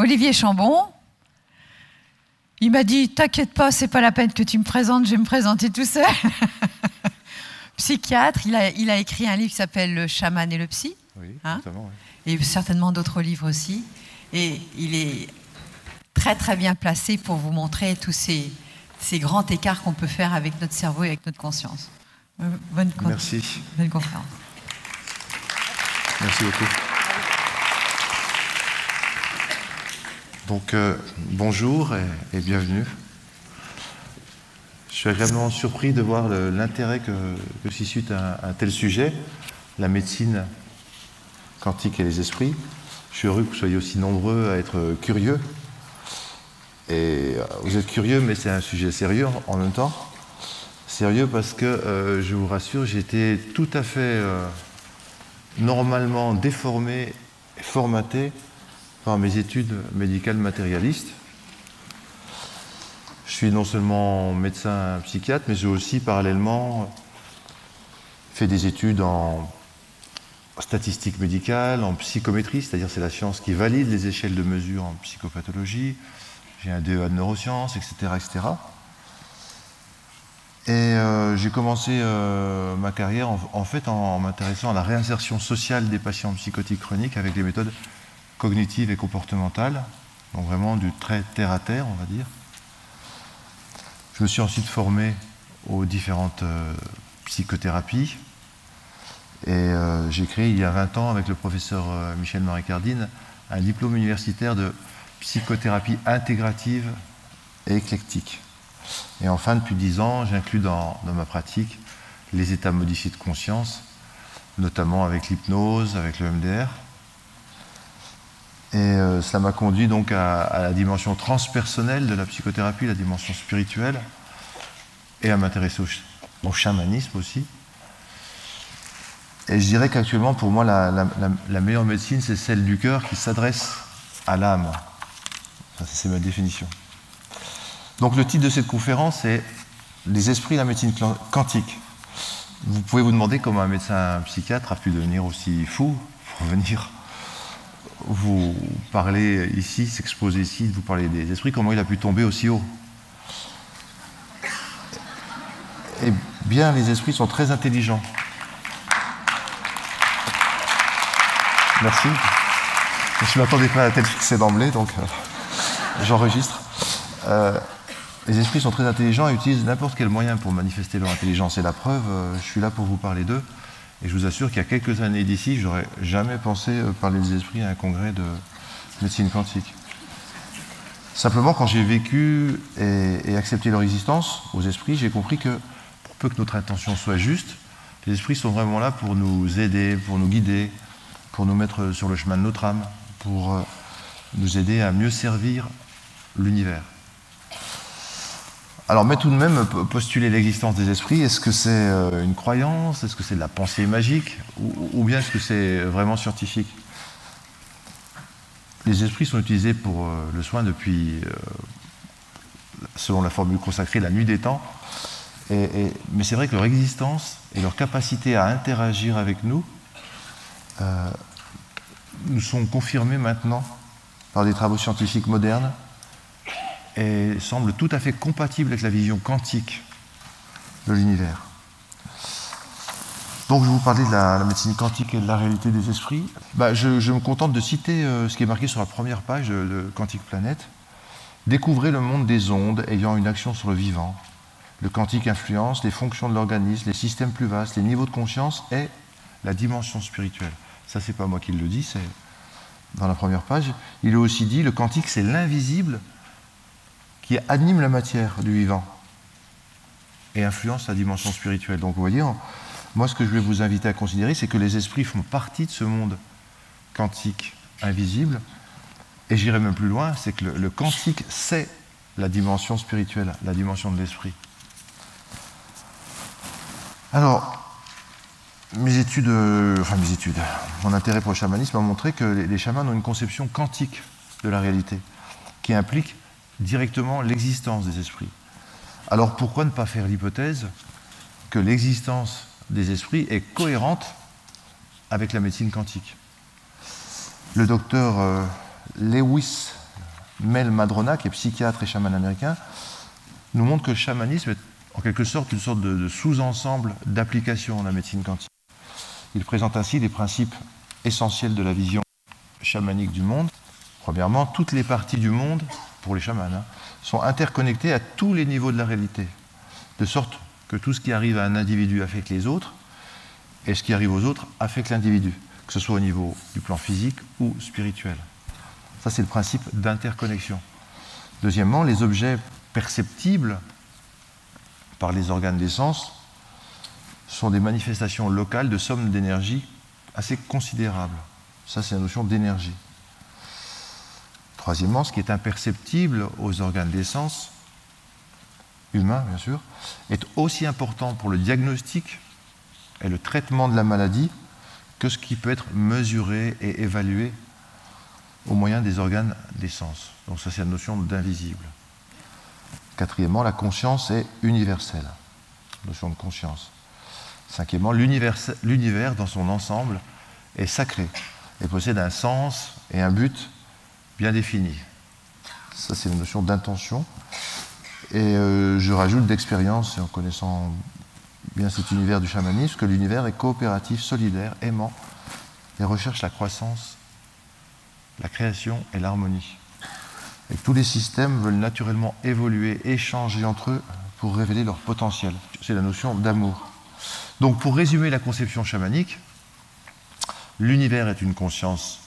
Olivier Chambon. Il m'a dit T'inquiète pas, c'est pas la peine que tu me présentes, je vais me présenter tout seul. Psychiatre, il a, il a, écrit un livre qui s'appelle Le chaman et le psy. Oui, hein Et certainement d'autres livres aussi. Et il est très très bien placé pour vous montrer tous ces, ces grands écarts qu'on peut faire avec notre cerveau et avec notre conscience. Euh, bonne, Merci. bonne conférence. Merci beaucoup. Donc, euh, bonjour et, bienvenue. Je suis agréablement surpris de voir l'intérêt que, que suscite un, tel sujet, la médecine quantique et les esprits. Je suis heureux que vous soyez aussi nombreux à être curieux. Et euh, vous êtes curieux, mais c'est un sujet sérieux en même temps. Sérieux parce que, euh, je vous rassure, j'étais tout à fait normalement déformé formaté par mes études médicales matérialistes. Je suis non seulement médecin psychiatre, mais j'ai aussi parallèlement fait des études en statistique médicale, en psychométrie, c'est-à-dire c'est la science qui valide les échelles de mesure en psychopathologie. J'ai un DEA de neurosciences, etc. etc. Et euh, j'ai commencé euh, ma carrière en, fait en m'intéressant à la réinsertion sociale des patients psychotiques chroniques avec les méthodes cognitives et comportementales, donc vraiment du très terre à terre, on va dire. Je me suis ensuite formé aux différentes euh, psychothérapies et euh, j'ai créé il y a 20 ans avec le professeur euh, Michel-Marie Cardine un diplôme universitaire de psychothérapie intégrative et éclectique. Et enfin, depuis 10 ans, j'inclus dans ma pratique les états modifiés de conscience, notamment avec l'hypnose, avec le MDR, et euh, cela m'a conduit donc à, la dimension transpersonnelle de la psychothérapie, la dimension spirituelle, et à m'intéresser au, chamanisme aussi. Et je dirais qu'actuellement, pour moi, la, meilleure médecine, c'est celle du cœur qui s'adresse à l'âme. c'est ma définition. Donc le titre de cette conférence est Les esprits et la médecine quantique. Vous pouvez vous demander comment un médecin psychiatre a pu devenir aussi fou pour venir vous parlez ici, s'exposer ici, vous parlez des esprits, comment il a pu tomber aussi haut Eh bien, les esprits sont très intelligents. Merci. Je ne m'attendais pas à tel succès d'emblée, donc euh, j'enregistre. Euh, les esprits sont très intelligents et utilisent n'importe quel moyen pour manifester leur intelligence. Et la preuve, euh, je suis là pour vous parler d'eux. Et je vous assure qu'il y a quelques années d'ici, j'aurais jamais pensé euh, parler des esprits à un congrès de médecine quantique. Simplement, quand j'ai vécu et, accepté leur existence aux esprits, j'ai compris que pour peu que notre intention soit juste, les esprits sont vraiment là pour nous aider, pour nous guider, pour nous mettre sur le chemin de notre âme, pour euh, nous aider à mieux servir l'univers. Alors, mais tout de même, postuler l'existence des esprits, est-ce que c'est euh, une croyance? Est-ce que c'est de la pensée magique? Ou, bien est-ce que c'est vraiment scientifique? Les esprits sont utilisés pour euh, le soin depuis, euh, selon la formule consacrée, la nuit des temps. mais c'est vrai que leur existence et leur capacité à interagir avec nous nous sont confirmés maintenant par des travaux scientifiques modernes et semble tout à fait compatible avec la vision quantique de l'univers. Donc je vous parler de la, médecine quantique et de la réalité des esprits. Bah, je, me contente de citer euh, ce qui est marqué sur la première page de, de Quantique Planète. Découvrez le monde des ondes ayant une action sur le vivant. Le quantique influence les fonctions de l'organisme, les systèmes plus vastes, les niveaux de conscience et la dimension spirituelle. Ça, c'est pas moi qui le dis, c'est dans la première page. Il est aussi dit le quantique, c'est l'invisible qui anime la matière du vivant et influence la dimension spirituelle. Donc vous voyez, moi ce que je vais vous inviter à considérer, c'est que les esprits font partie de ce monde quantique invisible, et j'irai même plus loin, c'est que le, quantique, c'est la dimension spirituelle, la dimension de l'esprit. Alors, mes études, enfin mes études, mon intérêt pour le chamanisme a montré que les chamans ont une conception quantique de la réalité, qui implique directement l'existence des esprits. Alors pourquoi ne pas faire l'hypothèse que l'existence des esprits est cohérente avec la médecine quantique? Le docteur euh, Lewis Mel Madrona, qui est psychiatre et chaman américain, nous montre que le chamanisme est en quelque sorte une sorte de, sous-ensemble d'application de la médecine quantique. Il présente ainsi les principes essentiels de la vision chamanique du monde. Premièrement, toutes les parties du monde, pour les chamans, hein, sont interconnectées à tous les niveaux de la réalité, de sorte que tout ce qui arrive à un individu affecte les autres, et ce qui arrive aux autres affecte l'individu, que ce soit au niveau du plan physique ou spirituel. Ça, c'est le principe d'interconnexion. Deuxièmement, les objets perceptibles par les organes des sens sont des manifestations locales de sommes d'énergie assez considérables. Ça, c'est la notion d'énergie. Troisièmement, ce qui est imperceptible aux organes des sens, humains bien sûr, est aussi important pour le diagnostic et le traitement de la maladie que ce qui peut être mesuré et évalué au moyen des organes des sens. Donc ça c'est la notion d'invisible. Quatrièmement, la conscience est universelle, notion de conscience. Cinquièmement, l'univers dans son ensemble est sacré et possède un sens et un but bien définis. Ça, c'est la notion d'intention. Et euh, je rajoute d'expérience, en connaissant bien cet univers du chamanisme, que l'univers est coopératif, solidaire, aimant, et recherche la croissance, la création et l'harmonie et tous les systèmes veulent naturellement évoluer, échanger entre eux pour révéler leur potentiel. C'est la notion d'amour. Donc pour résumer la conception chamanique, l'univers est une conscience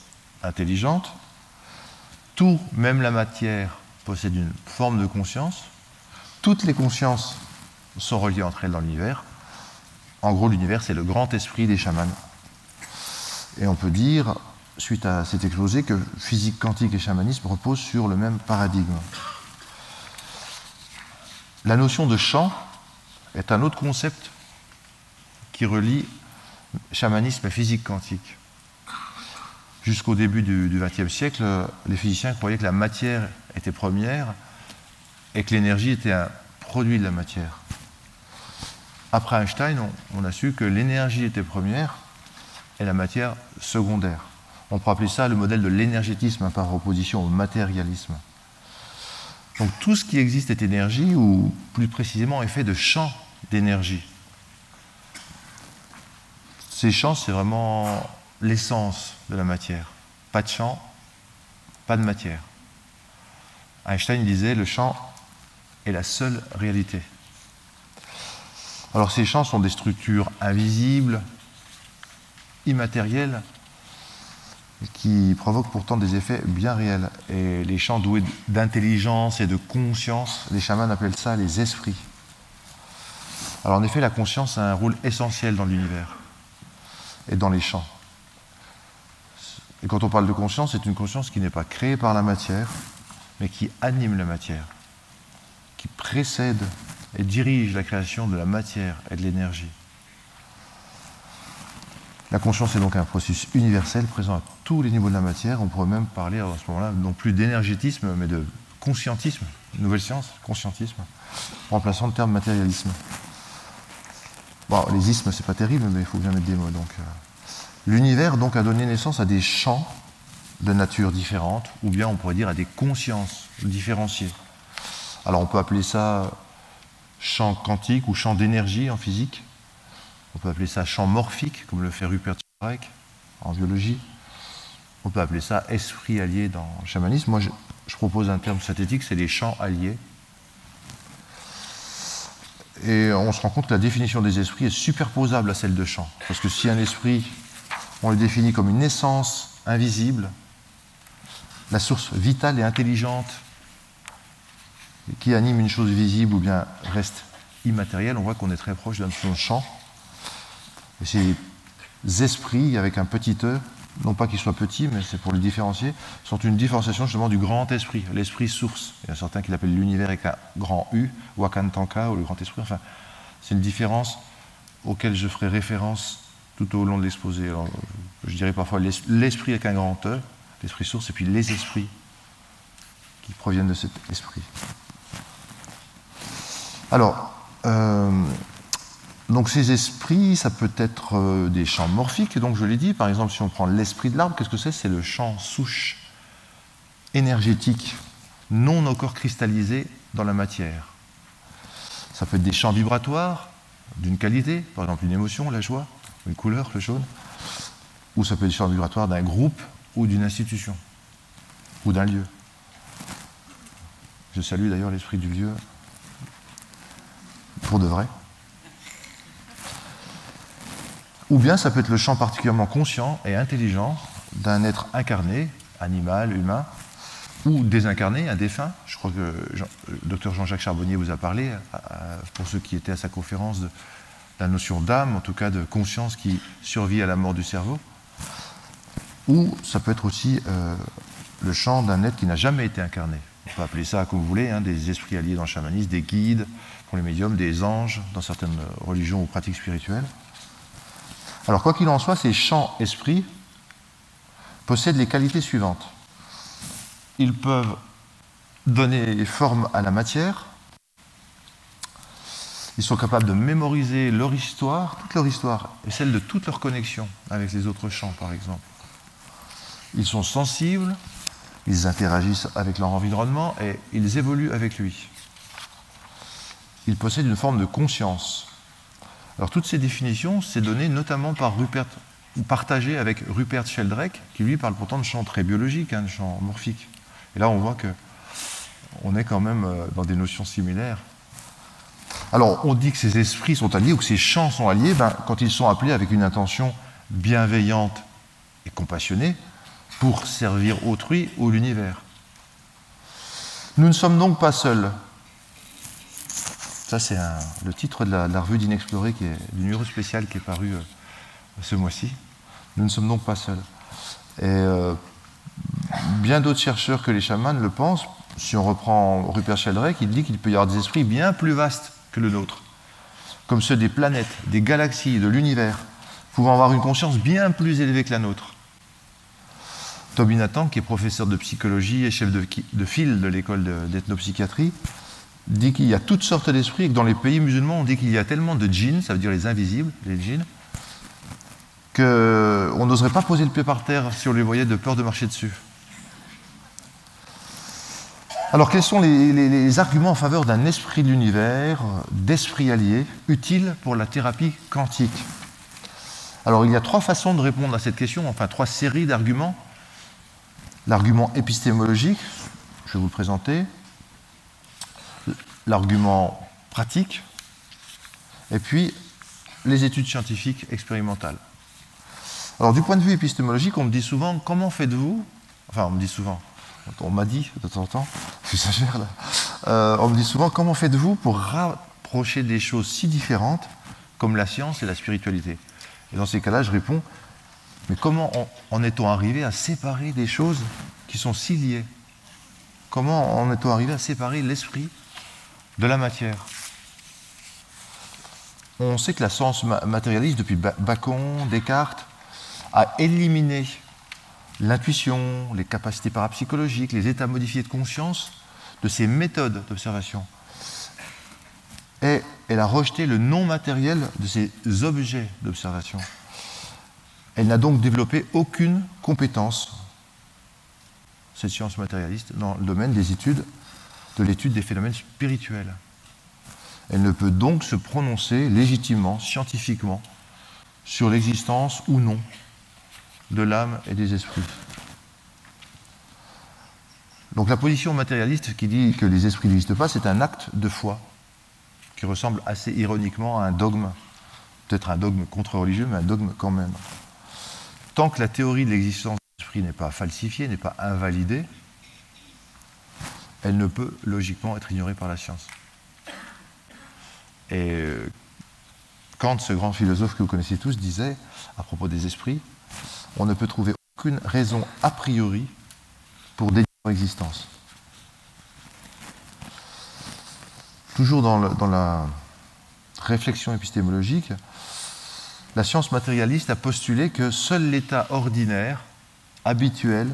intelligente, tout, même la matière, possède une forme de conscience, toutes les consciences sont reliées entre elles dans l'univers. En gros, l'univers, c'est le grand esprit des chamans. Et on peut dire, suite à cet exposé, que physique quantique et chamanisme reposent sur le même paradigme. La notion de champ est un autre concept qui relie chamanisme et physique quantique. Jusqu'au début du XXe siècle, les physiciens croyaient que la matière était première et que l'énergie était un produit de la matière. Après Einstein, on, a su que l'énergie était première et la matière secondaire. On pourrait appeler ça le modèle de l'énergétisme par opposition au matérialisme. Donc tout ce qui existe est énergie, ou plus précisément est fait de champs d'énergie. Ces champs, c'est vraiment l'essence de la matière. Pas de champ, pas de matière. Einstein disait le champ est la seule réalité. Alors ces champs sont des structures invisibles, immatérielles, qui provoquent pourtant des effets bien réels. Et les champs doués d'intelligence et de conscience, les chamans appellent ça les esprits. Alors en effet, la conscience a un rôle essentiel dans l'univers et dans les champs. Et quand on parle de conscience, c'est une conscience qui n'est pas créée par la matière, mais qui anime la matière, qui précède et dirige la création de la matière et de l'énergie. La conscience est donc un processus universel présent à tous les niveaux de la matière. On pourrait même parler à ce moment-là non plus d'énergétisme, mais de conscientisme, nouvelle science, conscientisme, remplaçant le terme matérialisme. Bon, les ismes, c'est pas terrible, mais il faut bien mettre des mots. Donc, euh, l'univers donc a donné naissance à des champs de nature différente, ou bien on pourrait dire à des consciences différenciées. Alors, on peut appeler ça champ quantique ou champ d'énergie en physique. On peut appeler ça champ morphique, comme le fait Rupert Sheldrake en biologie. On peut appeler ça esprit allié dans le chamanisme. Moi, je, propose un terme synthétique, c'est les champs alliés. Et on se rend compte que la définition des esprits est superposable à celle de champ. Parce que si un esprit, on le définit comme une essence invisible, la source vitale et intelligente qui anime une chose visible ou bien reste immatérielle, on voit qu'on est très proche d'un champ ces esprits, avec un petit e, non pas qu'ils soient petits, mais c'est pour les différencier, sont une différenciation justement du grand esprit, l'esprit source. Il y a certains qui l'appellent l'univers avec un grand U, Wakantanka, ou le grand esprit. Enfin, c'est une différence auquel je ferai référence tout au long de l'exposé. Je dirais parfois l'esprit avec un grand E, l'esprit source, et puis les esprits qui proviennent de cet esprit. Alors, euh, donc ces esprits, ça peut être euh, des champs morphiques, donc je l'ai dit, par exemple si on prend l'esprit de l'arbre, qu'est-ce que c'est? C'est le champ souche énergétique non encore cristallisés dans la matière. Ça peut être des champs vibratoires d'une qualité, par exemple une émotion, la joie, une couleur, le jaune, ou ça peut être champs vibratoires d'un groupe ou d'une institution, ou d'un lieu. Je salue d'ailleurs l'esprit du lieu, pour de vrai. Ou bien ça peut être le champ particulièrement conscient et intelligent d'un être incarné, animal, humain, ou désincarné, un défunt. Je crois que le docteur Jean-Jacques Charbonnier vous a parlé, pour ceux qui étaient à sa conférence, de la notion d'âme, en tout cas de conscience qui survit à la mort du cerveau. Ou ça peut être aussi euh, le champ d'un être qui n'a jamais été incarné. On peut appeler ça comme vous voulez, hein, des esprits alliés dans le chamanisme, des guides pour les médiums, des anges dans certaines religions ou pratiques spirituelles. Alors quoi qu'il en soit, ces champs esprits possèdent les qualités suivantes. Ils peuvent donner forme à la matière, ils sont capables de mémoriser leur histoire, toute leur histoire, et celle de toute leur connexion avec les autres champs, par exemple. Ils sont sensibles, ils interagissent avec leur environnement et ils évoluent avec lui. Ils possèdent une forme de conscience. Alors toutes ces définitions, c'est donné notamment par Rupert, ou partagé avec Rupert Sheldrake, qui lui parle pourtant de champs très biologiques, hein, de champs morphiques. Et là, on voit que on est quand même euh, dans des notions similaires. Alors, on dit que ces esprits sont alliés ou que ces champs sont alliés ben, quand ils sont appelés avec une intention bienveillante et compassionnée pour servir autrui ou l'univers. Nous ne sommes donc pas seuls. Ça, c'est le titre de la, revue d'Inexploré, qui est du numéro spécial qui est paru euh, ce mois-ci. Nous ne sommes donc pas seuls. Et euh, bien d'autres chercheurs que les chamans le pensent. Si on reprend Rupert Sheldrake, il dit qu'il peut y avoir des esprits bien plus vastes que le nôtre, comme ceux des planètes, des galaxies, de l'univers, pouvant avoir une conscience bien plus élevée que la nôtre. Toby Nathan, qui est professeur de psychologie et chef de, file de l'école d'ethnopsychiatrie, dit qu'il y a toutes sortes d'esprits et que dans les pays musulmans, on dit qu'il y a tellement de djinns, ça veut dire les invisibles, les djinns, qu'on n'oserait pas poser le pied par terre si on les voyait de peur de marcher dessus. Alors, quels sont les, arguments en faveur d'un esprit de l'univers, d'esprit allié, utile pour la thérapie quantique? Alors, il y a trois façons de répondre à cette question, enfin trois séries d'arguments. L'argument épistémologique, je vais vous le présenter, l'argument pratique, et puis les études scientifiques expérimentales. Alors, du point de vue épistémologique, on me dit souvent comment faites-vous? Enfin, on me dit souvent, on m'a dit de temps en temps, là, euh, on me dit souvent comment faites-vous pour rapprocher des choses si différentes comme la science et la spiritualité? Et dans ces cas-là, je réponds, mais comment en est-on arrivé à séparer des choses qui sont si liées? Comment en est-on arrivé à séparer l'esprit de la matière? On sait que la science matérialiste, depuis Bacon, Descartes, a éliminé l'intuition, les capacités parapsychologiques, les états modifiés de conscience de ces méthodes d'observation. Et elle a rejeté le non matériel de ces objets d'observation. Elle n'a donc développé aucune compétence, cette science matérialiste, dans le domaine des études, de l'étude des phénomènes spirituels. Elle ne peut donc se prononcer légitimement, scientifiquement, sur l'existence ou non de l'âme et des esprits. Donc la position matérialiste qui dit que les esprits n'existent pas, c'est un acte de foi qui ressemble assez ironiquement à un dogme, peut-être un dogme contre-religieux, mais un dogme quand même. Tant que la théorie de l'existence des esprits n'est pas falsifiée, n'est pas invalidée, elle ne peut logiquement être ignorée par la science. Et euh, Kant, ce grand philosophe que vous connaissez tous, disait à propos des esprits, on ne peut trouver aucune raison a priori pour dénier leur existence. Toujours dans, la réflexion épistémologique, la science matérialiste a postulé que seul l'état ordinaire, habituel,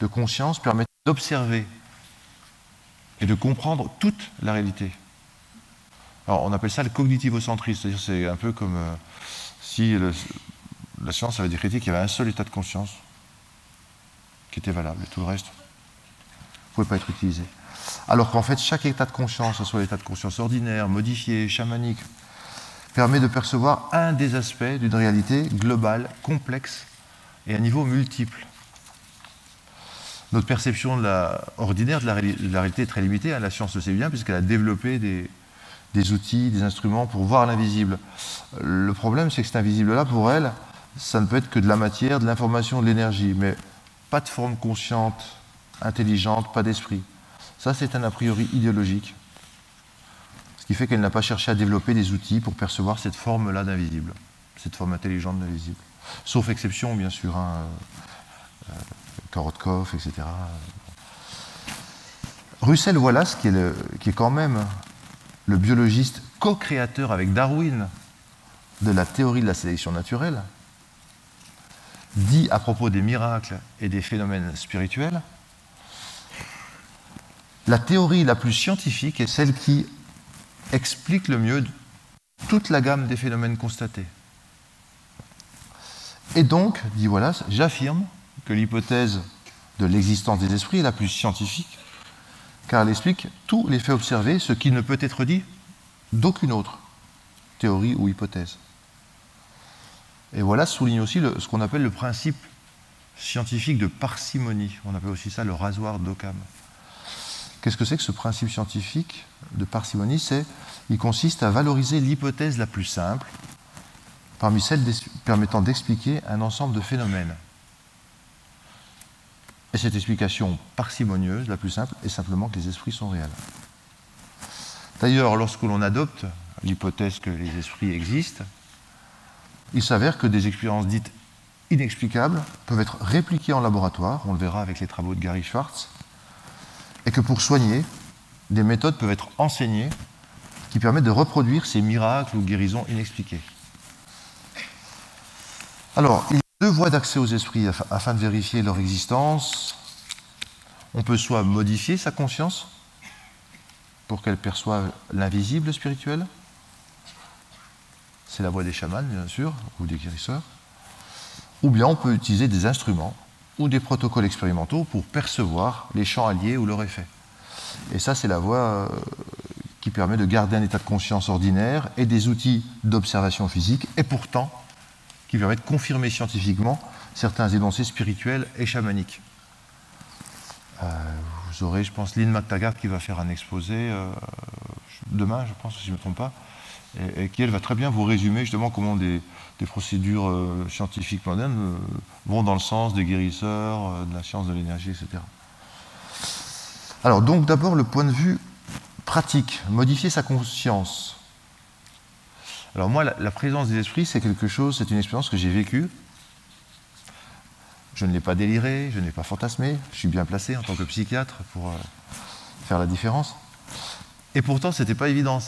de conscience permet d'observer et de comprendre toute la réalité. Alors on appelle ça le cognitivo-centrisme, c'est-à-dire c'est un peu comme euh, si la science avait décrété qu'il y avait un seul état de conscience qui était valable, et tout le reste ne pouvait pas être utilisé. Alors qu'en fait, chaque état de conscience, que ce soit l'état de conscience ordinaire, modifié, chamanique, permet de percevoir un des aspects d'une réalité globale, complexe et à niveau multiple. Notre perception de la, ordinaire de la, réalité est très limitée, hein. la science le sait bien, puisqu'elle a développé des, des, outils, des instruments pour voir l'invisible. Le problème, c'est que cet invisible-là, pour elle, ça ne peut être que de la matière, de l'information, de l'énergie, mais pas de forme consciente, intelligente, pas d'esprit. Ça, c'est un a priori idéologique qui fait qu'elle n'a pas cherché à développer des outils pour percevoir cette forme-là d'invisible, cette forme intelligente d'invisible. Sauf exception, bien sûr, hein, euh, Korotkov, etc. Russell Wallace, qui est, qui est quand même le biologiste co-créateur avec Darwin de la théorie de la sélection naturelle, dit à propos des miracles et des phénomènes spirituels, la théorie la plus scientifique est celle qui explique le mieux toute la gamme des phénomènes constatés. Et donc, dit Wallace, j'affirme que l'hypothèse de l'existence des esprits est la plus scientifique, car elle explique tous les faits observés, ce qui ne peut être dit d'aucune autre théorie ou hypothèse. Et voilà souligne aussi ce qu'on appelle le principe scientifique de parcimonie. On appelle aussi ça le rasoir d'Occam. Qu'est-ce que c'est que ce principe scientifique de parcimonie? C'est, il consiste à valoriser l'hypothèse la plus simple parmi celles permettant d'expliquer un ensemble de phénomènes. Et cette explication parcimonieuse, la plus simple, est simplement que les esprits sont réels. D'ailleurs, lorsque l'on adopte l'hypothèse que les esprits existent, il s'avère que des expériences dites inexplicables peuvent être répliquées en laboratoire, on le verra avec les travaux de Gary Schwartz, et que pour soigner, des méthodes peuvent être enseignées qui permettent de reproduire ces miracles ou guérisons inexpliquées. Alors, il y a deux voies d'accès aux esprits afin de vérifier leur existence. On peut soit modifier sa conscience pour qu'elle perçoive l'invisible spirituel, c'est la voie des chamans, bien sûr, ou des guérisseurs, ou bien on peut utiliser des instruments ou des protocoles expérimentaux pour percevoir les champs alliés ou leur effet. Et ça, c'est la voie euh, qui permet de garder un état de conscience ordinaire et des outils d'observation physique, et pourtant qui permet de confirmer scientifiquement certains énoncés spirituels et chamaniques. Euh, vous aurez, je pense, Lynn McTaggart qui va faire un exposé euh, demain, je pense, si je ne me trompe pas, et, qui, elle, va très bien vous résumer justement comment des, procédures euh, scientifiques modernes euh, vont dans le sens des guérisseurs, euh, de la science de l'énergie, etc. Alors, donc, d'abord, le point de vue pratique, modifier sa conscience. Alors, moi, la, présence des esprits, c'est quelque chose, c'est une expérience que j'ai vécue. Je ne l'ai pas déliré, je n'ai pas fantasmé, je suis bien placé en tant que psychiatre pour faire la différence. Et pourtant, ce n'était pas évident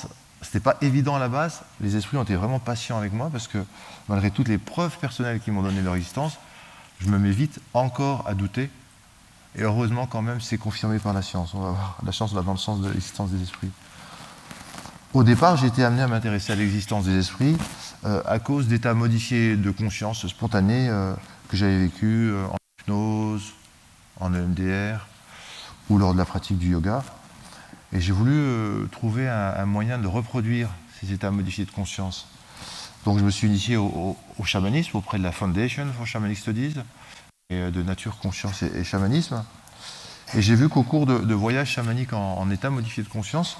c'était pas évident à la base. Les esprits ont été vraiment patients avec moi parce que malgré toutes les preuves personnelles qui m'ont donné leur existence, je me mets vite encore à douter. Et heureusement, quand même, c'est confirmé par la science. La science va dans le sens de l'existence des esprits. Au départ, j'ai été amené à m'intéresser à l'existence des esprits euh, à cause d'états modifiés de conscience spontanés euh, que j'avais vécu euh, en hypnose, en EMDR ou lors de la pratique du yoga. Et j'ai voulu euh, trouver un, moyen de reproduire ces états modifiés de conscience. Donc je me suis initié au, chamanisme auprès de la Foundation for Shamanic Studies et euh, de Nature, Conscience et, Chamanisme. Et j'ai vu qu'au cours de, voyages chamaniques en, état modifié de conscience,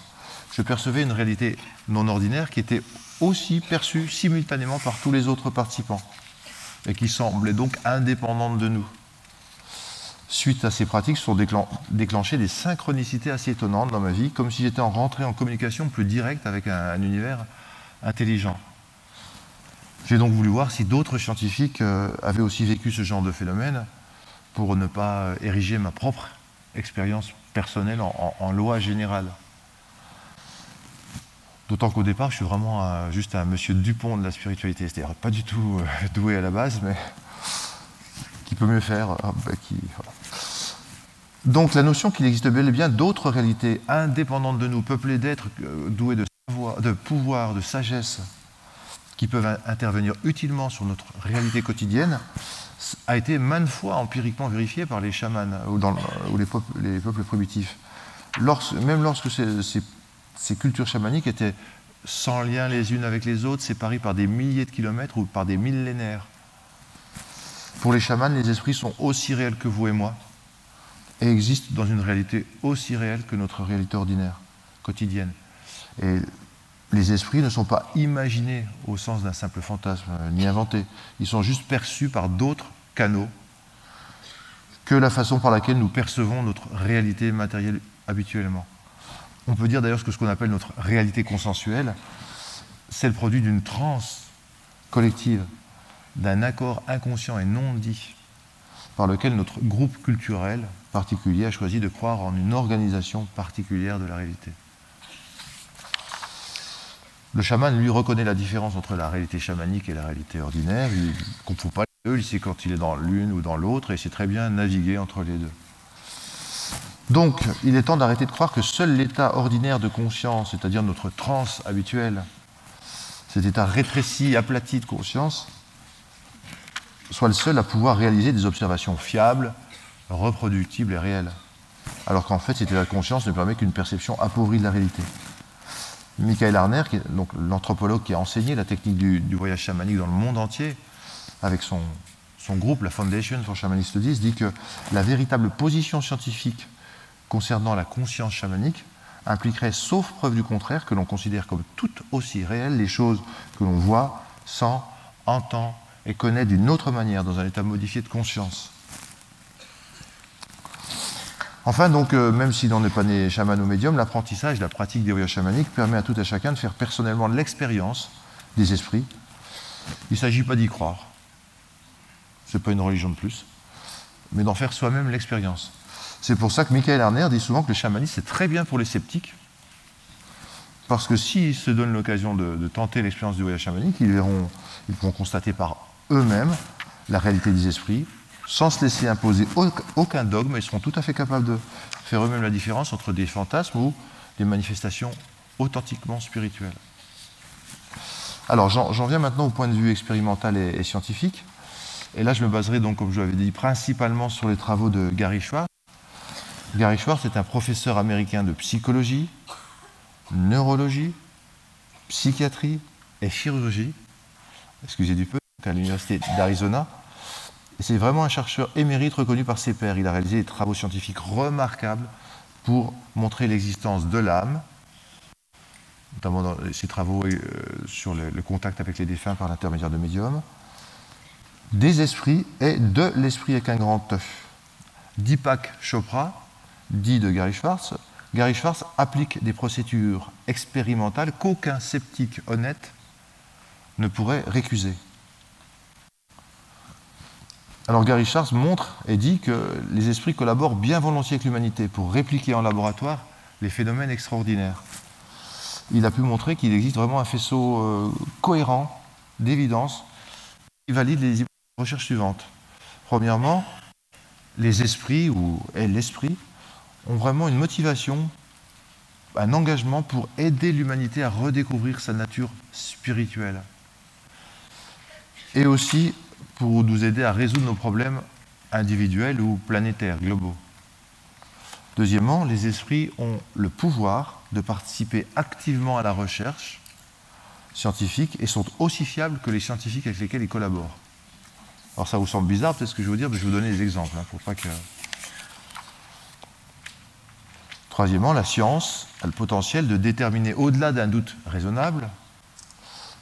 je percevais une réalité non ordinaire qui était aussi perçue simultanément par tous les autres participants et qui semblait donc indépendante de nous suite à ces pratiques, sont déclenchées des synchronicités assez étonnantes dans ma vie, comme si j'étais en rentré en communication plus directe avec un, univers intelligent. J'ai donc voulu voir si d'autres scientifiques euh, avaient aussi vécu ce genre de phénomène pour ne pas ériger ma propre expérience personnelle en, loi générale. D'autant qu'au départ, je suis vraiment juste un monsieur Dupont de la spiritualité, c'est-à-dire pas du tout euh, doué à la base, mais qui peut mieux faire. Euh, qui, donc la notion qu'il existe bel et bien d'autres réalités indépendantes de nous, peuplées d'êtres euh, doués de, savoir, de pouvoir, de sagesse, qui peuvent intervenir utilement sur notre réalité quotidienne, a été maintes fois empiriquement vérifié par les chamans ou, dans, ou les, peuples, les, peuples, primitifs. même lorsque ces, cultures chamaniques étaient sans lien les unes avec les autres, séparées par des milliers de kilomètres ou par des millénaires. Pour les chamans, les esprits sont aussi réels que vous et moi et existent dans une réalité aussi réelle que notre réalité ordinaire, quotidienne. Et les esprits ne sont pas imaginés au sens d'un simple fantasme, euh, ni inventés. Ils sont juste perçus par d'autres canaux que la façon par laquelle nous percevons notre réalité matérielle habituellement. On peut dire d'ailleurs que ce qu'on appelle notre réalité consensuelle, c'est le produit d'une transe collective, d'un accord inconscient et non dit, par lequel notre groupe culturel particulier a choisi de croire en une organisation particulière de la réalité. Le chaman, lui, reconnaît la différence entre la réalité chamanique et la réalité ordinaire. Il ne comprend pas les deux, il sait quand il est dans l'une ou dans l'autre, et il sait très bien naviguer entre les deux. Donc, il est temps d'arrêter de croire que seul l'état ordinaire de conscience, c'est-à-dire notre transe habituelle, cet état rétréci, aplati de conscience, soit le seul à pouvoir réaliser des observations fiables, reproductibles et réelles. Alors qu'en fait, état de conscience ne permet qu'une perception appauvrie de la réalité. Michael Arner, donc l'anthropologue qui a enseigné la technique du, voyage chamanique dans le monde entier, avec son, son groupe, la Foundation for Shamanic Studies, dit que la véritable position scientifique concernant la conscience chamanique impliquerait, sauf preuve du contraire, que l'on considère comme tout aussi réelles les choses que l'on voit, sent, entend et connaît d'une autre manière dans un état modifié de conscience. Enfin, donc, euh, même si l'on n'est pas né chaman ou médium, l'apprentissage, la pratique des voyages chamaniques permet à tout et chacun de faire personnellement l'expérience des esprits. Il ne s'agit pas d'y croire, ce n'est pas une religion de plus, mais d'en faire soi-même l'expérience. C'est pour ça que Michael Arner dit souvent que le chamanisme c'est très bien pour les sceptiques, parce que s'ils se donnent l'occasion de, tenter l'expérience du voyage chamanique, ils verront, ils pourront constater par eux-mêmes la réalité des esprits, sans se laisser imposer aucun dogme, ils seront tout à fait capables de faire eux-mêmes la différence entre des fantasmes ou des manifestations authentiquement spirituelles. Alors j'en viens maintenant au point de vue expérimental et, scientifique. Et là, je me baserai donc, comme je l'avais dit, principalement sur les travaux de Gary Schwartz. Gary Schwartz est un professeur américain de psychologie, neurologie, psychiatrie et chirurgie, excusez du peu, à l'université d'Arizona c'est vraiment un chercheur émérite reconnu par ses pairs. Il a réalisé des travaux scientifiques remarquables pour montrer l'existence de l'âme, notamment dans ses travaux euh, sur le, contact avec les défunts par l'intermédiaire de médiums, des esprits et de l'esprit avec un grand œuf. Deepak Chopra, dit de Gary Schwartz, Gary Schwartz applique des procédures expérimentales qu'aucun sceptique honnête ne pourrait récuser. Alors Gary Schwartz montre et dit que les esprits collaborent bien volontiers avec l'humanité pour répliquer en laboratoire les phénomènes extraordinaires. Il a pu montrer qu'il existe vraiment un faisceau euh, cohérent d'évidence qui valide les recherches suivantes. Premièrement, les esprits, ou l'esprit, ont vraiment une motivation, un engagement pour aider l'humanité à redécouvrir sa nature spirituelle. Et aussi pour nous aider à résoudre nos problèmes individuels ou planétaires, globaux. Deuxièmement, les esprits ont le pouvoir de participer activement à la recherche scientifique et sont aussi fiables que les scientifiques avec lesquels ils collaborent. Alors ça vous semble bizarre, peut-être ce que je vous dire, mais je vais vous donner des exemples, hein, pour pas que... Troisièmement, la science a le potentiel de déterminer, au-delà d'un doute raisonnable,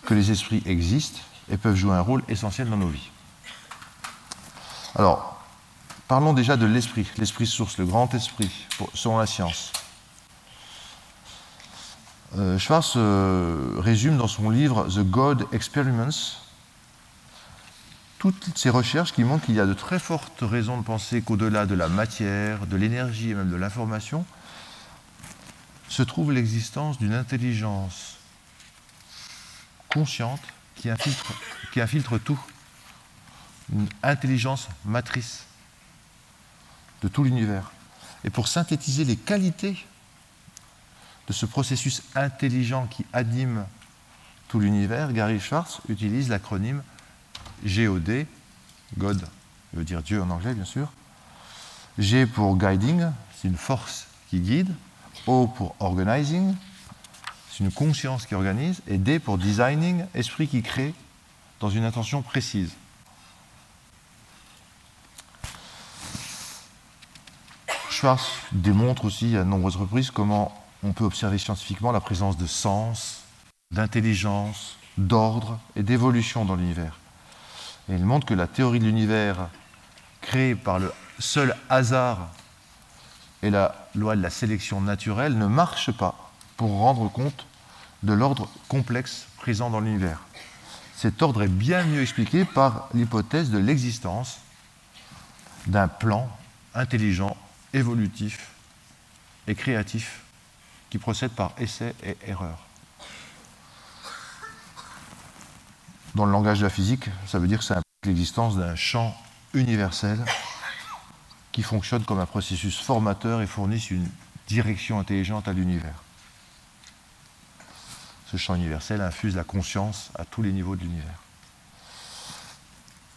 que les esprits existent et peuvent jouer un rôle essentiel dans nos vies. Alors, parlons déjà de l'esprit, l'esprit source, le grand esprit, selon la science. Euh, Schwartz euh, résume dans son livre The God Experiments toutes ces recherches qui montrent qu'il y a de très fortes raisons de penser qu'au-delà de la matière, de l'énergie et même de l'information, se trouve l'existence d'une intelligence consciente qui infiltre, qui infiltre tout, une intelligence matrice de tout l'univers. Et pour synthétiser les qualités de ce processus intelligent qui anime tout l'univers, Gary Schwartz utilise l'acronyme GOD, God veut dire Dieu en anglais bien sûr. G pour guiding, c'est une force qui guide. O pour organizing, c'est une conscience qui organise, et D pour designing, esprit qui crée dans une intention précise. Schwartz démontre aussi à nombreuses reprises comment on peut observer scientifiquement la présence de sens, d'intelligence, d'ordre et d'évolution dans l'univers. Et il montre que la théorie de l'univers créée par le seul hasard et la loi de la sélection naturelle ne marche pas pour rendre compte de l'ordre complexe présent dans l'univers. Cet ordre est bien mieux expliqué par l'hypothèse de l'existence d'un plan intelligent, évolutif et créatif qui procède par essai et erreur. Dans le langage de la physique, ça veut dire que ça implique l'existence d'un champ universel qui fonctionne comme un processus formateur et fournisse une direction intelligente à l'univers. Ce champ universel infuse la conscience à tous les niveaux de l'univers.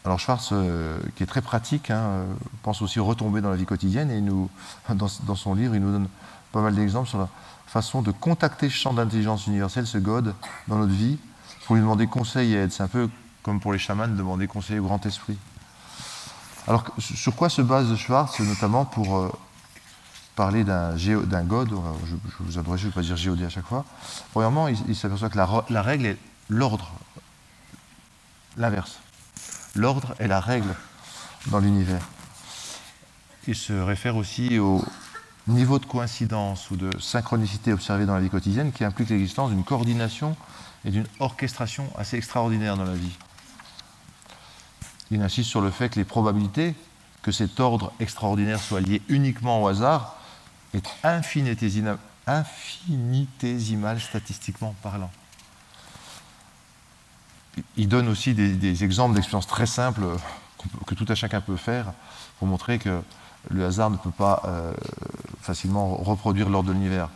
Alors Schwartz, euh, qui est très pratique, hein, euh, pense aussi retomber dans la vie quotidienne et dans, son livre, il nous donne pas mal d'exemples sur la façon de contacter ce champ d'intelligence universelle, ce God, dans notre vie, pour lui demander conseil et aide. C'est un peu comme pour les chamans, demander conseil au grand esprit. Alors, sur quoi se base Schwartz, notamment pour euh, parler d'un God je, vous abréger, je ne vais pas dire GOD à chaque fois. Premièrement, il, s'aperçoit que la, règle est l'ordre, l'inverse. L'ordre est la règle dans l'univers. Il se réfère aussi au niveau de coïncidence ou de synchronicité observé dans la vie quotidienne qui implique l'existence d'une coordination et d'une orchestration assez extraordinaire dans la vie il insiste sur le fait que les probabilités que cet ordre extraordinaire soit lié uniquement au hasard est infinitésimal, statistiquement parlant. Il donne aussi des, exemples d'expériences très simples que tout à chacun peut faire pour montrer que le hasard ne peut pas euh, facilement reproduire l'ordre de l'univers.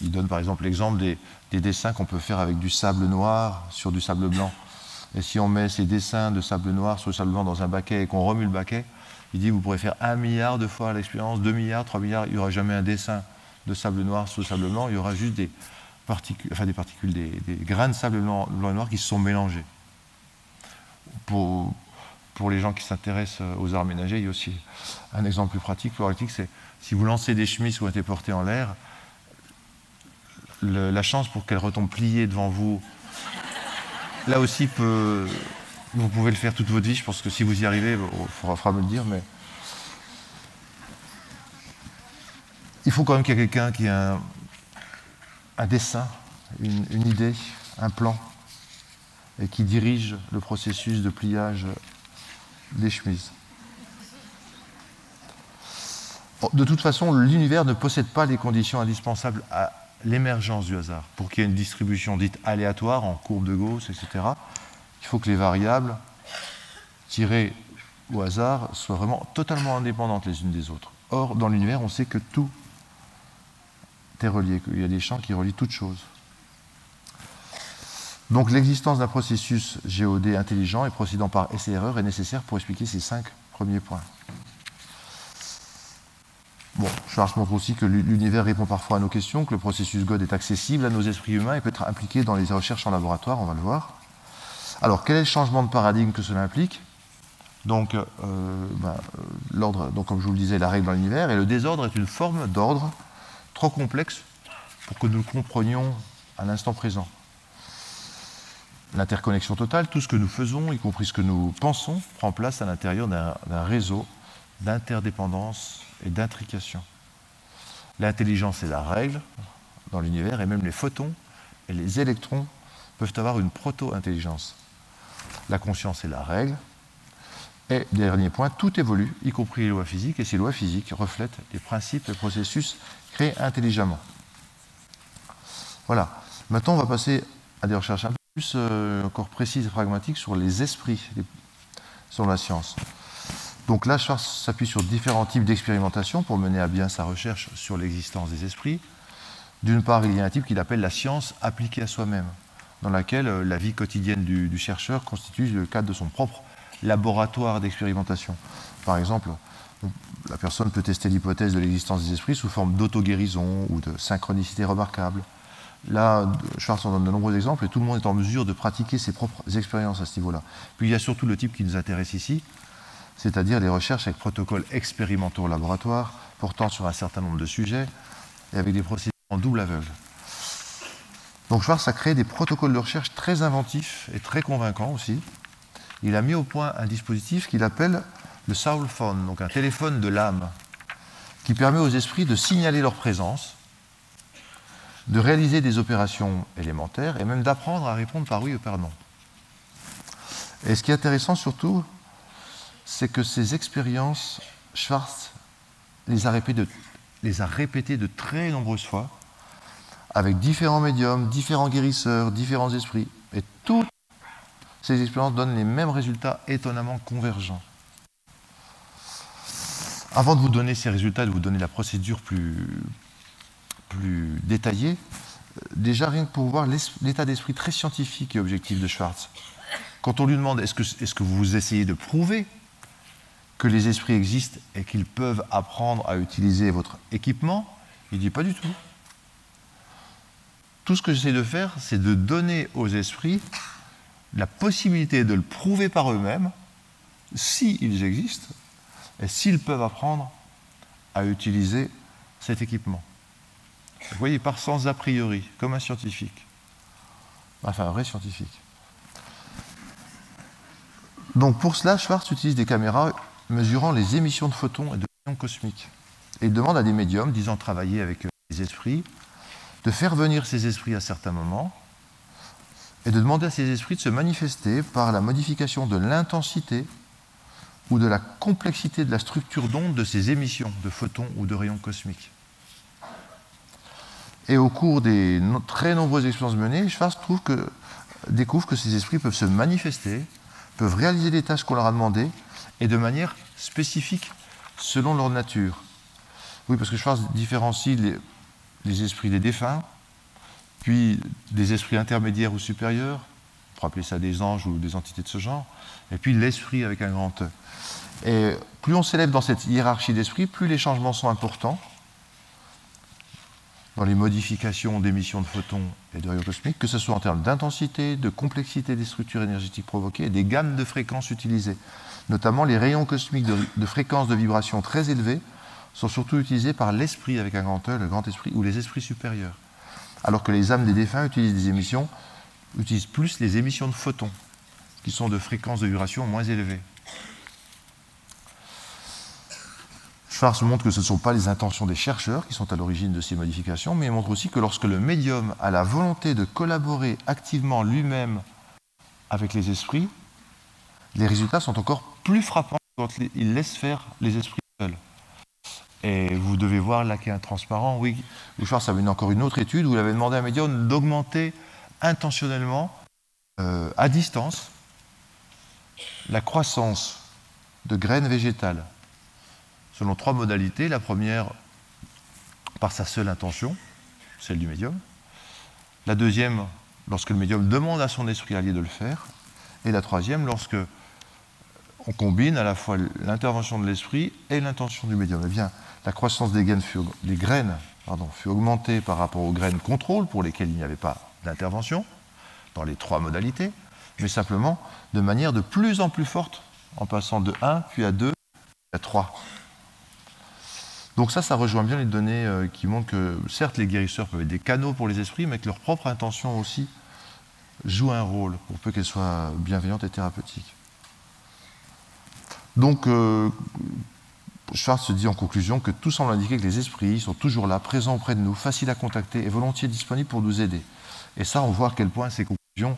Il donne par exemple l'exemple des dessins qu'on peut faire avec du sable noir sur du sable blanc. Et si on met ces dessins de sable noir sur le sable blanc dans un baquet et qu'on remue le baquet, il dit vous pourrez faire un milliard de fois l'expérience, deux milliards, trois milliards, il n'y aura jamais un dessin de sable noir sur le sable blanc, il y aura juste des des particules, des, grains de sable blanc, et noir qui se sont mélangés. Pour, les gens qui s'intéressent aux arts ménagers, il y a aussi un exemple plus pratique, plus pratique, c'est si vous lancez des chemises qui ont été portées en l'air, la chance pour qu'elles retombent pliées devant vous là aussi, vous pouvez le faire toute votre vie. Je pense que si vous y arrivez, il faudra, me le dire. Mais il faut quand même qu'il y ait quelqu'un qui ait un, dessin, une, idée, un plan, et qui dirige le processus de pliage des chemises. De toute façon, l'univers ne possède pas les conditions indispensables à l'émergence du hasard. Pour qu'il y ait une distribution dite aléatoire en courbe de Gauss, etc., il faut que les variables tirées au hasard soient vraiment totalement indépendantes les unes des autres. Or, dans l'univers, on sait que tout est relié, qu'il y a des champs qui relient toutes choses. Donc l'existence d'un processus GOD intelligent et procédant par essai-erreur est nécessaire pour expliquer ces cinq premiers points. Bon, Schwartz montre aussi que l'univers répond parfois à nos questions, que le processus God est accessible à nos esprits humains et peut être impliqué dans les recherches en laboratoire, on va le voir. Alors, quel est le changement de paradigme que cela implique? Donc, euh, ben, euh, l'ordre, donc comme je vous le disais, la règle dans l'univers, et le désordre est une forme d'ordre trop complexe pour que nous le comprenions à l'instant présent. L'interconnexion totale, tout ce que nous faisons, y compris ce que nous pensons, prend place à l'intérieur d'un réseau d'interdépendance et d'intrication. L'intelligence est la règle dans l'univers et même les photons et les électrons peuvent avoir une proto-intelligence. La conscience est la règle. Et dernier point, tout évolue, y compris les lois physiques, et ces lois physiques reflètent les principes et processus créés intelligemment. Voilà. Maintenant, on va passer à des recherches un peu plus euh, encore précises et pragmatiques sur les esprits, sur la science. Donc là, Schwartz s'appuie sur différents types d'expérimentation pour mener à bien sa recherche sur l'existence des esprits. D'une part, il y a un type qu'il appelle la science appliquée à soi-même, dans laquelle euh, la vie quotidienne du, chercheur constitue le cadre de son propre laboratoire d'expérimentation. Par exemple, la personne peut tester l'hypothèse de l'existence des esprits sous forme d'auto-guérison ou de synchronicité remarquable. Là, Schwartz en donne de nombreux exemples et tout le monde est en mesure de pratiquer ses propres expériences à ce niveau-là. Puis il y a surtout le type qui nous intéresse ici, c'est-à-dire les recherches avec protocoles expérimentaux au laboratoire, portant sur un certain nombre de sujets et avec des procédures en double aveugle. Donc Schwartz a créé des protocoles de recherche très inventifs et très convaincants aussi. Il a mis au point un dispositif qu'il appelle le soul phone, donc un téléphone de l'âme, qui permet aux esprits de signaler leur présence, de réaliser des opérations élémentaires et même d'apprendre à répondre par oui ou par non. Et ce qui est intéressant surtout, c'est que ces expériences, Schwartz les a, répétées les a répétées de très nombreuses fois, avec différents médiums, différents guérisseurs, différents esprits. Et toutes ces expériences donnent les mêmes résultats étonnamment convergents. Avant de vous donner ces résultats, de vous donner la procédure plus, plus détaillée, déjà rien que pour voir l'état d'esprit très scientifique et objectif de Schwartz. Quand on lui demande est-ce que, est que vous essayez de prouver que les esprits existent et qu'ils peuvent apprendre à utiliser votre équipement, il dit pas du tout. Tout ce que j'essaie de faire, c'est de donner aux esprits la possibilité de le prouver par eux-mêmes, s'ils existent, et s'ils peuvent apprendre à utiliser cet équipement. Vous voyez, par sans a priori, comme un scientifique. Enfin, un vrai scientifique. Donc pour cela, Schwartz utilise des caméras mesurant les émissions de photons et de rayons cosmiques. Et il demande à des médiums, disant travailler avec les esprits, de faire venir ces esprits à certains moments et de demander à ces esprits de se manifester par la modification de l'intensité ou de la complexité de la structure d'onde de ces émissions de photons ou de rayons cosmiques. Et au cours des très nombreuses expériences menées, Schwartz trouve que, découvre que ces esprits peuvent se manifester, peuvent réaliser des tâches qu'on leur a demandées, et de manière spécifique selon leur nature. Oui, parce que Schwartz différencie les, les esprits des défunts, puis des esprits intermédiaires ou supérieurs, appeler ça des anges ou des entités de ce genre, et puis l'esprit avec un grand E. Et plus on s'élève dans cette hiérarchie d'esprit, plus les changements sont importants dans les modifications d'émissions de photons et de rayons cosmiques, que ce soit en termes d'intensité, de complexité des structures énergétiques provoquées et des gammes de fréquences utilisées. Notamment les rayons cosmiques de, de fréquences de vibration très élevées sont surtout utilisés par l'esprit avec un grand E, le grand esprit, ou les esprits supérieurs. Alors que les âmes des défunts utilisent des émissions, utilisent plus les émissions de photons, qui sont de fréquences de vibration moins élevées. Schwarz montre que ce ne sont pas les intentions des chercheurs qui sont à l'origine de ces modifications, mais il montre aussi que lorsque le médium a la volonté de collaborer activement lui-même avec les esprits, les résultats sont encore plus frappants quand il laisse faire les esprits seuls. Et vous devez voir là qu'il y a un transparent. Oui, Schwarz avait encore une autre étude où il avait demandé à un médium d'augmenter intentionnellement, euh, à distance, la croissance de graines végétales selon trois modalités. La première, par sa seule intention, celle du médium. La deuxième, lorsque le médium demande à son esprit allié de le faire. Et la troisième, lorsque on combine à la fois l'intervention de l'esprit et l'intention du médium. Eh bien, la croissance des graines, fut, augmentée par rapport aux graines contrôle pour lesquelles il n'y avait pas d'intervention dans les trois modalités, mais simplement de manière de plus en plus forte, en passant de 1, puis à 2, puis à 3. Donc ça, ça rejoint bien les données euh, qui montrent que certes les guérisseurs peuvent être des canaux pour les esprits, mais que leur propre intention aussi joue un rôle, pour peu qu'elle soit bienveillante et thérapeutique. Donc, euh, Schwartz se dit en conclusion que tout semble indiquer que les esprits sont toujours là, présents auprès de nous, faciles à contacter et volontiers disponibles pour nous aider. Et ça, on voit à quel point ces conclusions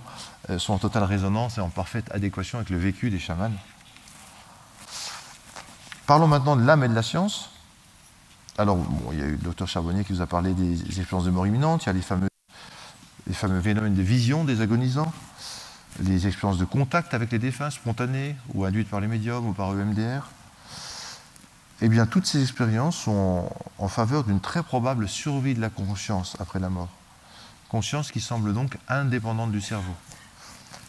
euh, sont en totale résonance et en parfaite adéquation avec le vécu des chamans. Parlons maintenant de l'âme et de la science. Alors, bon, il y a eu le docteur Charbonnier qui vous a parlé des expériences de mort imminente, il y a les fameux, les fameux phénomènes de vision des agonisants, les expériences de contact avec les défunts spontanées ou induites par les médiums ou par EMDR. Eh bien, toutes ces expériences sont en faveur d'une très probable survie de la conscience après la mort. Conscience qui semble donc indépendante du cerveau.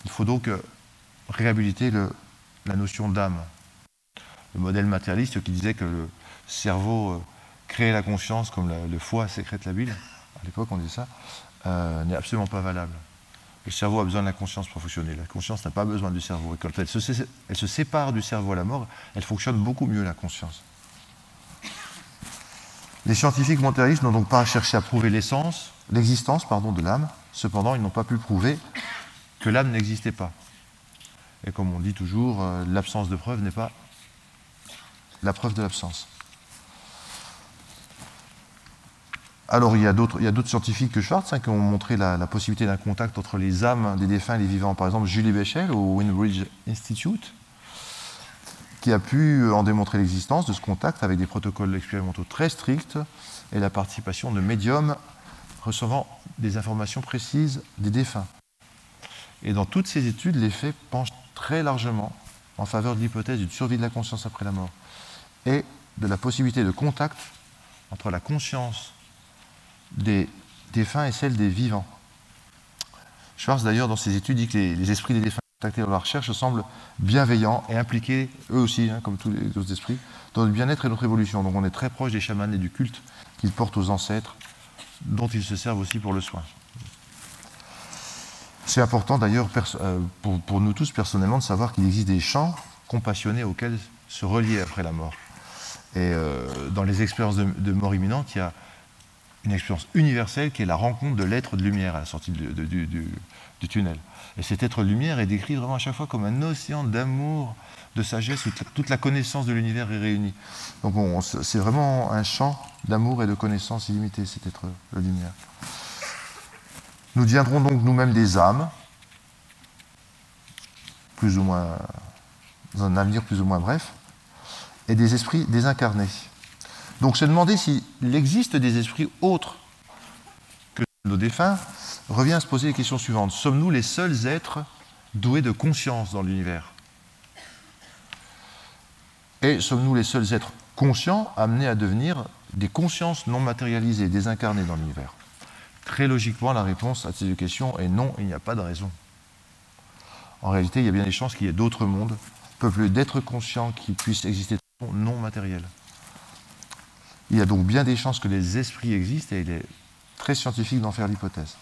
Il faut donc réhabiliter le, la notion d'âme. le modèle matérialiste qui disait que le cerveau euh, créait la conscience comme le foie sécrète la bile, à l'époque on disait ça, euh, n'est absolument pas valable. Le cerveau a besoin de la conscience pour fonctionner. La conscience n'a pas besoin du cerveau. Et quand elle se, sépare du cerveau à la mort, elle fonctionne beaucoup mieux, la conscience. Les scientifiques matérialistes n'ont donc pas cherché à prouver l'essence, l'existence pardon, de l'âme. Cependant, ils n'ont pas pu prouver que l'âme n'existait pas. Et comme on dit toujours, euh, l'absence de preuve n'est pas la preuve de l'absence. Alors il y a d'autres scientifiques que Schwartz hein, qui ont montré la, possibilité d'un contact entre les âmes des défunts et les vivants. Par exemple, Julie Bechel au Winbridge Institute, qui a pu en démontrer l'existence de ce contact avec des protocoles expérimentaux très stricts et la participation de médiums recevant des informations précises des défunts. Et dans toutes ces études, les faits penchent très largement en faveur de l'hypothèse d'une survie de la conscience après la mort et de la possibilité de contact entre la conscience des défunts et celle des vivants. Schwartz, d'ailleurs, dans ses études, dit que les, esprits des défunts contactés dans la recherche semblent bienveillants et impliqués, eux aussi, hein, comme tous les autres esprits, dans le bien-être et notre évolution. Donc on est très proche des chamans et du culte qu'ils portent aux ancêtres, dont ils se servent aussi pour le soin. C'est important d'ailleurs euh, pour, nous tous personnellement de savoir qu'il existe des champs compassionnés auxquels se relier après la mort. Et euh, dans les expériences de, mort imminente, il y a une expérience universelle qui est la rencontre de l'être de lumière à la sortie du, tunnel. Et cet être lumière est décrit vraiment à chaque fois comme un océan d'amour, de sagesse, où toute la connaissance de l'univers est réunie. Donc c'est vraiment un champ d'amour et de connaissance illimité, cet être lumière. Nous deviendrons donc nous-mêmes des âmes, plus ou moins, dans un avenir plus ou moins bref, et des esprits désincarnés. Donc se demander s'il existe des esprits autres nos défunts revient à se poser les questions suivantes. Sommes-nous les seuls êtres doués de conscience dans l'univers? Et sommes-nous les seuls êtres conscients amenés à devenir des consciences non matérialisées, désincarnées dans l'univers? Très logiquement, la réponse à ces deux questions est non, il n'y a pas de raison. En réalité, il y a bien des chances qu'il y ait d'autres mondes, peuplés d'êtres conscients qui puissent exister non matérielle. Il y a donc bien des chances que les esprits existent et il est très scientifique d'en faire l'hypothèse.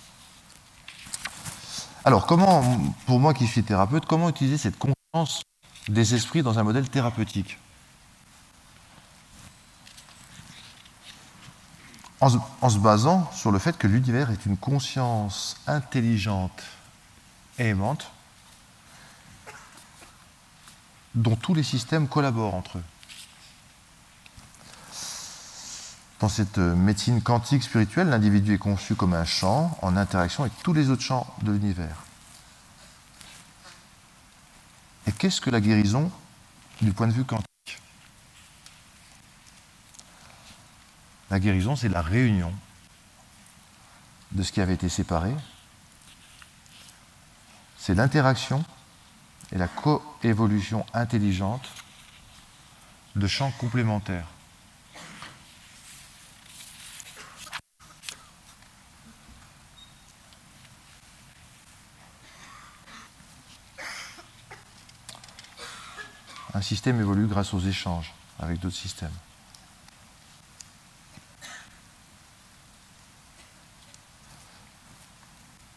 Alors, comment, pour moi qui suis thérapeute, comment utiliser cette conscience des esprits dans un modèle thérapeutique? En se, basant sur le fait que l'univers est une conscience intelligente et aimante dont tous les systèmes collaborent entre eux. Dans cette médecine quantique spirituelle, l'individu est conçu comme un champ en interaction avec tous les autres champs de l'univers. Et qu'est-ce que la guérison du point de vue quantique? La guérison, c'est la réunion de ce qui avait été séparé. C'est l'interaction et la coévolution intelligente de champs complémentaires. Système évolue grâce aux échanges avec d'autres systèmes.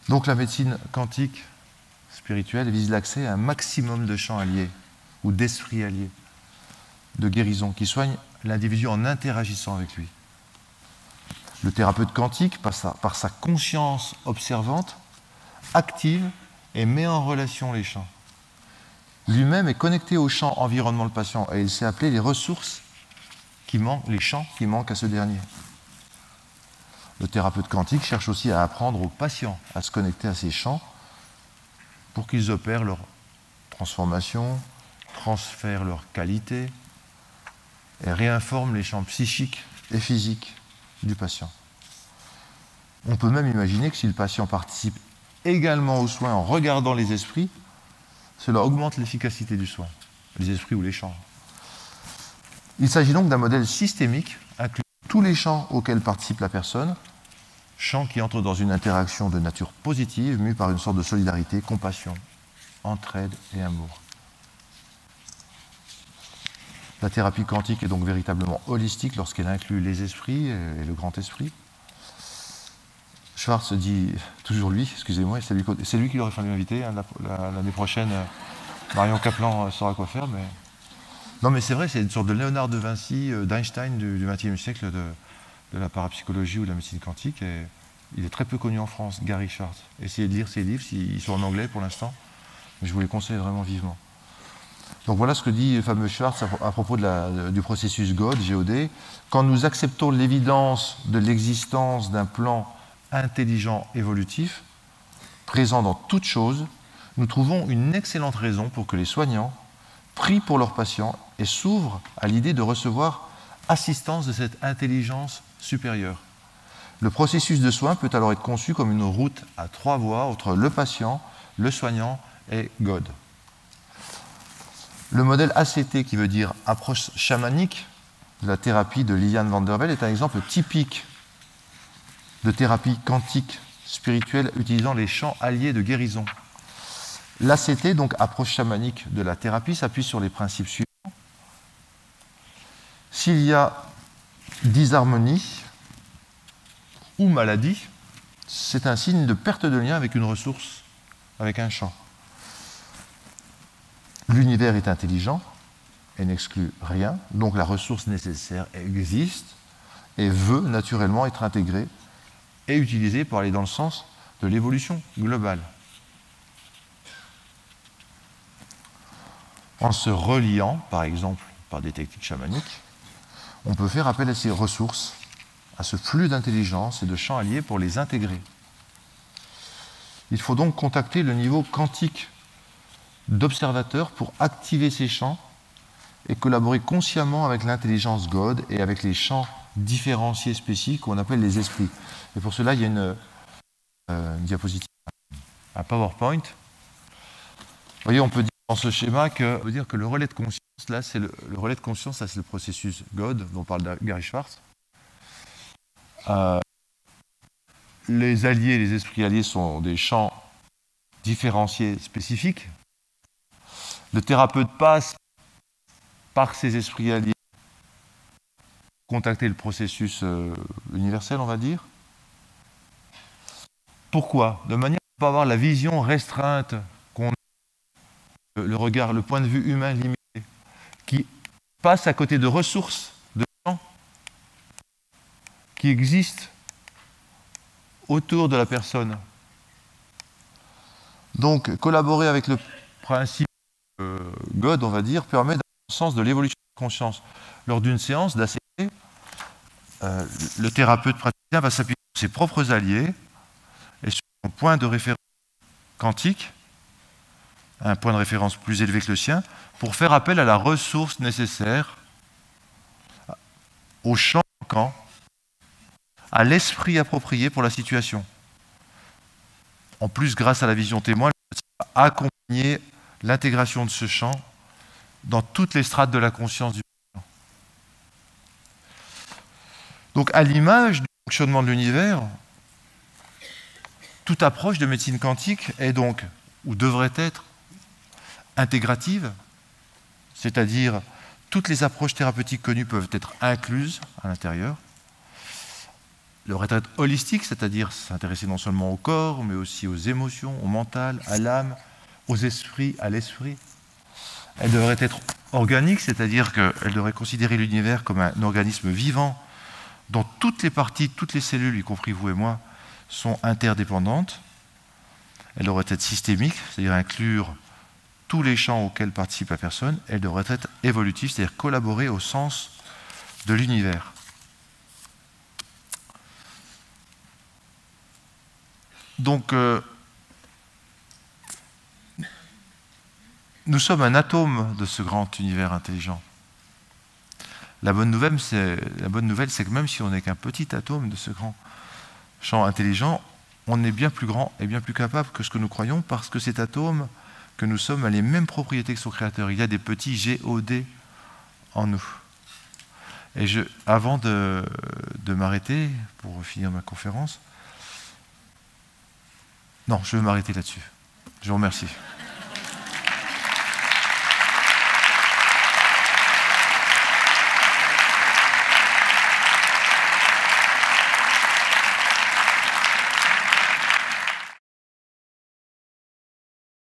Donc la médecine quantique spirituelle vise l'accès à un maximum de champs alliés ou d'esprits alliés, de guérison, qui soignent l'individu en interagissant avec lui. Le thérapeute quantique, par sa, par sa conscience observante, active et met en relation les champs. Lui-même est connecté au champ environnement le patient et il sait appeler les ressources qui manquent, les champs qui manquent à ce dernier. Le thérapeute quantique cherche aussi à apprendre aux patients à se connecter à ces champs pour qu'ils opèrent leur transformation, transfèrent leur qualité et réinforment les champs psychiques et physiques du patient. On peut même imaginer que si le patient participe également aux soins en regardant les esprits, cela augmente l'efficacité du soin, les esprits ou les champs. Il s'agit donc d'un modèle systémique incluant tous les champs auxquels participe la personne, champs qui entrent dans une interaction de nature positive, mue par une sorte de solidarité, compassion, entraide et amour. La thérapie quantique est donc véritablement holistique lorsqu'elle inclut les esprits et le grand esprit. Schwartz dit, toujours lui, excusez-moi, c'est lui, qui aurait fallu inviter. Hein, l'année prochaine, euh, Marion Kaplan euh, saura quoi faire. Mais... Non, mais c'est vrai, c'est une sorte de Léonard de Vinci, euh, d'Einstein du XXe siècle de, la parapsychologie ou de la médecine quantique. Et il est très peu connu en France, Gary Schwartz. Essayez de lire ses livres, ils sont en anglais pour l'instant. Mais je vous les conseille vraiment vivement. Donc voilà ce que dit le fameux Schwartz à, propos du processus GOD, GOD. Quand nous acceptons l'évidence de l'existence d'un plan intelligent évolutif, présent dans toute chose, nous trouvons une excellente raison pour que les soignants prient pour leurs patients et s'ouvrent à l'idée de recevoir assistance de cette intelligence supérieure. Le processus de soin peut alors être conçu comme une route à trois voies entre le patient, le soignant et God. Le modèle ACT, qui veut dire approche chamanique de la thérapie de Liliane van der Velde, est un exemple typique de thérapie quantique spirituelle utilisant les champs alliés de guérison. L'ACT, donc approche chamanique de la thérapie, s'appuie sur les principes suivants. S'il y a disharmonie ou maladie, c'est un signe de perte de lien avec une ressource, avec un champ. L'univers est intelligent et n'exclut rien, donc la ressource nécessaire existe et veut naturellement être intégrée et utilisée pour aller dans le sens de l'évolution globale. En se reliant, par exemple, par des techniques chamaniques, on peut faire appel à ces ressources, à ce flux d'intelligence et de champs alliés pour les intégrer. Il faut donc contacter le niveau quantique d'observateurs pour activer ces champs et collaborer consciemment avec l'intelligence God et avec les champs différenciés spécifiques qu'on appelle les esprits. Et pour cela, il y a une, euh, diapositive, un PowerPoint. Vous voyez, on peut dire dans ce schéma que, dire que le relais de conscience, là, c'est le, relais de conscience, c'est le processus God dont parle Gary Schwartz. Euh, les alliés, les esprits alliés sont des champs différenciés spécifiques le thérapeute passe par ses esprits alliés contacter le processus euh, universel, on va dire. Pourquoi? De manière à ne pas avoir la vision restreinte qu'on a, le regard, le point de vue humain limité, qui passe à côté de ressources, de gens qui existent autour de la personne. Donc, collaborer avec le principe euh, God, on va dire, permet dans le sens de l'évolution de la conscience. Lors d'une séance d'ACT, euh, le thérapeute praticien va s'appuyer sur ses propres alliés et sur un point de référence quantique, un point de référence plus élevé que le sien, pour faire appel à la ressource nécessaire au champ manquant, à l'esprit approprié pour la situation. En plus, grâce à la vision témoin, accompagner l'intégration de ce champ dans toutes les strates de la conscience du patient. Donc à l'image du fonctionnement de l'univers, toute approche de médecine quantique est donc, ou devrait être, intégrative, c'est-à-dire toutes les approches thérapeutiques connues peuvent être incluses à l'intérieur. Le retraite holistique, c'est-à-dire s'intéresser non seulement au corps, mais aussi aux émotions, au mental, à l'âme, aux esprits, à l'esprit. Elle devrait être organique, c'est-à-dire qu'elle devrait considérer l'univers comme un organisme vivant dont toutes les parties, toutes les cellules, y compris vous et moi, sont interdépendantes. Elle devrait être systémique, c'est-à-dire inclure tous les champs auxquels participe la personne. Elle devrait être évolutive, c'est-à-dire collaborer au sens de l'univers. Donc, euh, Nous sommes un atome de ce grand univers intelligent. La bonne nouvelle, c'est, que même si on n'est qu'un petit atome de ce grand champ intelligent, on est bien plus grand et bien plus capable que ce que nous croyons parce que cet atome que nous sommes a les mêmes propriétés que son créateur. Il y a des petits GOD en nous. Et avant de, de m'arrêter, pour finir ma conférence, non, je vais m'arrêter là-dessus. Je vous remercie.